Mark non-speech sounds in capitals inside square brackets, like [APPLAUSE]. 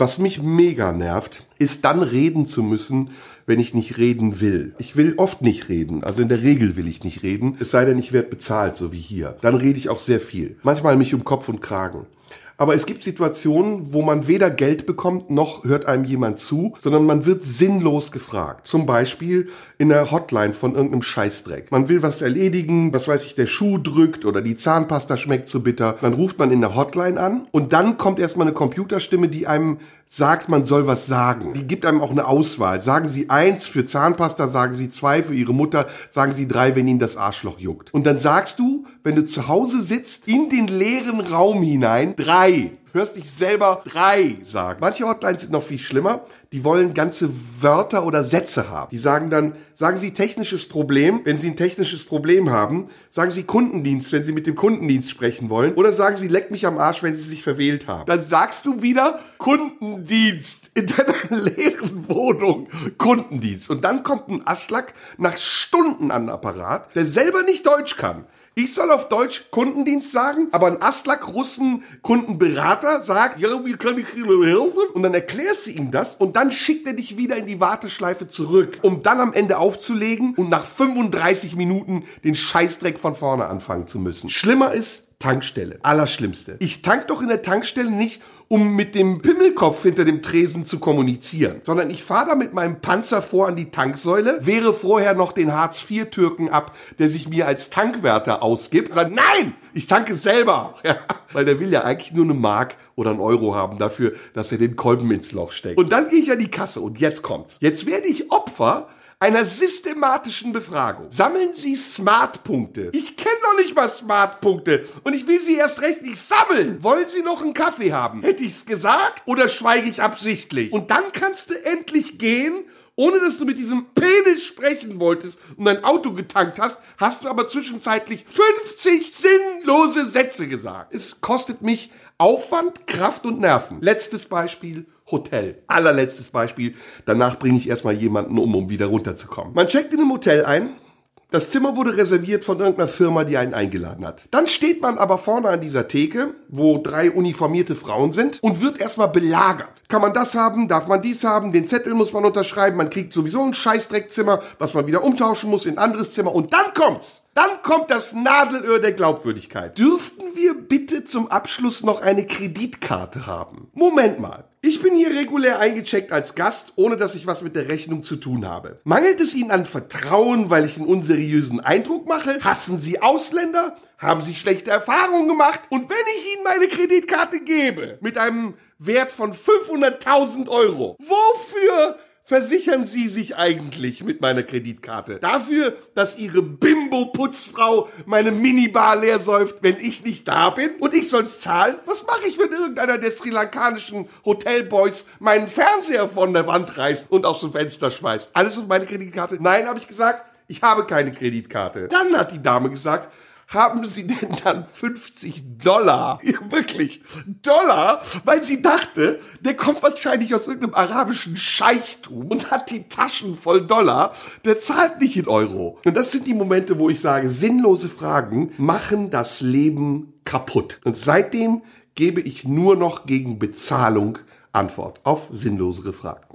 Was mich mega nervt, ist dann reden zu müssen, wenn ich nicht reden will. Ich will oft nicht reden, also in der Regel will ich nicht reden, es sei denn, ich werde bezahlt, so wie hier. Dann rede ich auch sehr viel. Manchmal mich um Kopf und Kragen. Aber es gibt Situationen, wo man weder Geld bekommt, noch hört einem jemand zu, sondern man wird sinnlos gefragt. Zum Beispiel in der Hotline von irgendeinem Scheißdreck. Man will was erledigen, was weiß ich, der Schuh drückt oder die Zahnpasta schmeckt zu bitter. Dann ruft man in der Hotline an und dann kommt erstmal eine Computerstimme, die einem sagt, man soll was sagen. Die gibt einem auch eine Auswahl. Sagen Sie eins für Zahnpasta, sagen Sie zwei für Ihre Mutter, sagen Sie drei, wenn Ihnen das Arschloch juckt. Und dann sagst du, wenn du zu Hause sitzt, in den leeren Raum hinein, drei hörst dich selber drei sagen. Manche Hotlines sind noch viel schlimmer. Die wollen ganze Wörter oder Sätze haben. Die sagen dann, sagen Sie technisches Problem, wenn Sie ein technisches Problem haben. Sagen Sie Kundendienst, wenn Sie mit dem Kundendienst sprechen wollen. Oder sagen Sie, leck mich am Arsch, wenn Sie sich verwählt haben. Dann sagst du wieder Kundendienst in deiner [LAUGHS] leeren Wohnung. Kundendienst. Und dann kommt ein Aslak nach Stunden an den Apparat, der selber nicht Deutsch kann. Ich soll auf Deutsch Kundendienst sagen, aber ein Aslak-Russen Kundenberater sagt, ja, wie kann ich Ihnen helfen? Und dann erklärst du ihm das und dann schickt er dich wieder in die Warteschleife zurück, um dann am Ende aufzulegen und nach 35 Minuten den Scheißdreck von vorne anfangen zu müssen. Schlimmer ist, Tankstelle. Allerschlimmste. Ich tank doch in der Tankstelle nicht, um mit dem Pimmelkopf hinter dem Tresen zu kommunizieren, sondern ich fahre da mit meinem Panzer vor an die Tanksäule, wehre vorher noch den Hartz-IV-Türken ab, der sich mir als Tankwärter ausgibt. Sagt, nein, ich tanke selber. [LAUGHS] Weil der will ja eigentlich nur eine Mark oder einen Euro haben dafür, dass er den Kolben ins Loch steckt. Und dann gehe ich an die Kasse und jetzt kommt's. Jetzt werde ich Opfer einer systematischen Befragung. Sammeln Sie Smart-Punkte. Ich kenne noch nicht mal Smart-Punkte und ich will sie erst recht nicht sammeln. Wollen Sie noch einen Kaffee haben? Hätte ich's gesagt oder schweige ich absichtlich? Und dann kannst du endlich gehen ohne dass du mit diesem Penis sprechen wolltest und dein Auto getankt hast, hast du aber zwischenzeitlich 50 sinnlose Sätze gesagt. Es kostet mich Aufwand, Kraft und Nerven. Letztes Beispiel, Hotel. Allerletztes Beispiel. Danach bringe ich erstmal jemanden um, um wieder runterzukommen. Man checkt in einem Hotel ein, das Zimmer wurde reserviert von irgendeiner Firma, die einen eingeladen hat. Dann steht man aber vorne an dieser Theke, wo drei uniformierte Frauen sind und wird erstmal belagert. Kann man das haben? Darf man dies haben? Den Zettel muss man unterschreiben. Man kriegt sowieso ein Scheißdreckzimmer, was man wieder umtauschen muss in ein anderes Zimmer. Und dann kommt's. Dann kommt das Nadelöhr der Glaubwürdigkeit. Dürften wir bitte zum Abschluss noch eine Kreditkarte haben? Moment mal. Ich bin hier regulär eingecheckt als Gast, ohne dass ich was mit der Rechnung zu tun habe. Mangelt es Ihnen an Vertrauen, weil ich einen unseriösen Eindruck mache? Hassen Sie Ausländer? Haben Sie schlechte Erfahrungen gemacht? Und wenn ich Ihnen meine Kreditkarte gebe, mit einem Wert von 500.000 Euro, wofür versichern Sie sich eigentlich mit meiner Kreditkarte? Dafür, dass Ihre Bimbo-Putzfrau meine Minibar leer säuft, wenn ich nicht da bin? Und ich soll's zahlen? Was mache ich, wenn irgendeiner der sri lankanischen Hotelboys meinen Fernseher von der Wand reißt und aus dem Fenster schmeißt? Alles auf meine Kreditkarte? Nein, habe ich gesagt. Ich habe keine Kreditkarte. Dann hat die Dame gesagt, haben Sie denn dann 50 Dollar? Ja, wirklich, Dollar? Weil sie dachte, der kommt wahrscheinlich aus irgendeinem arabischen Scheichtum und hat die Taschen voll Dollar. Der zahlt nicht in Euro. Und das sind die Momente, wo ich sage, sinnlose Fragen machen das Leben kaputt. Und seitdem gebe ich nur noch gegen Bezahlung Antwort auf sinnlosere Fragen.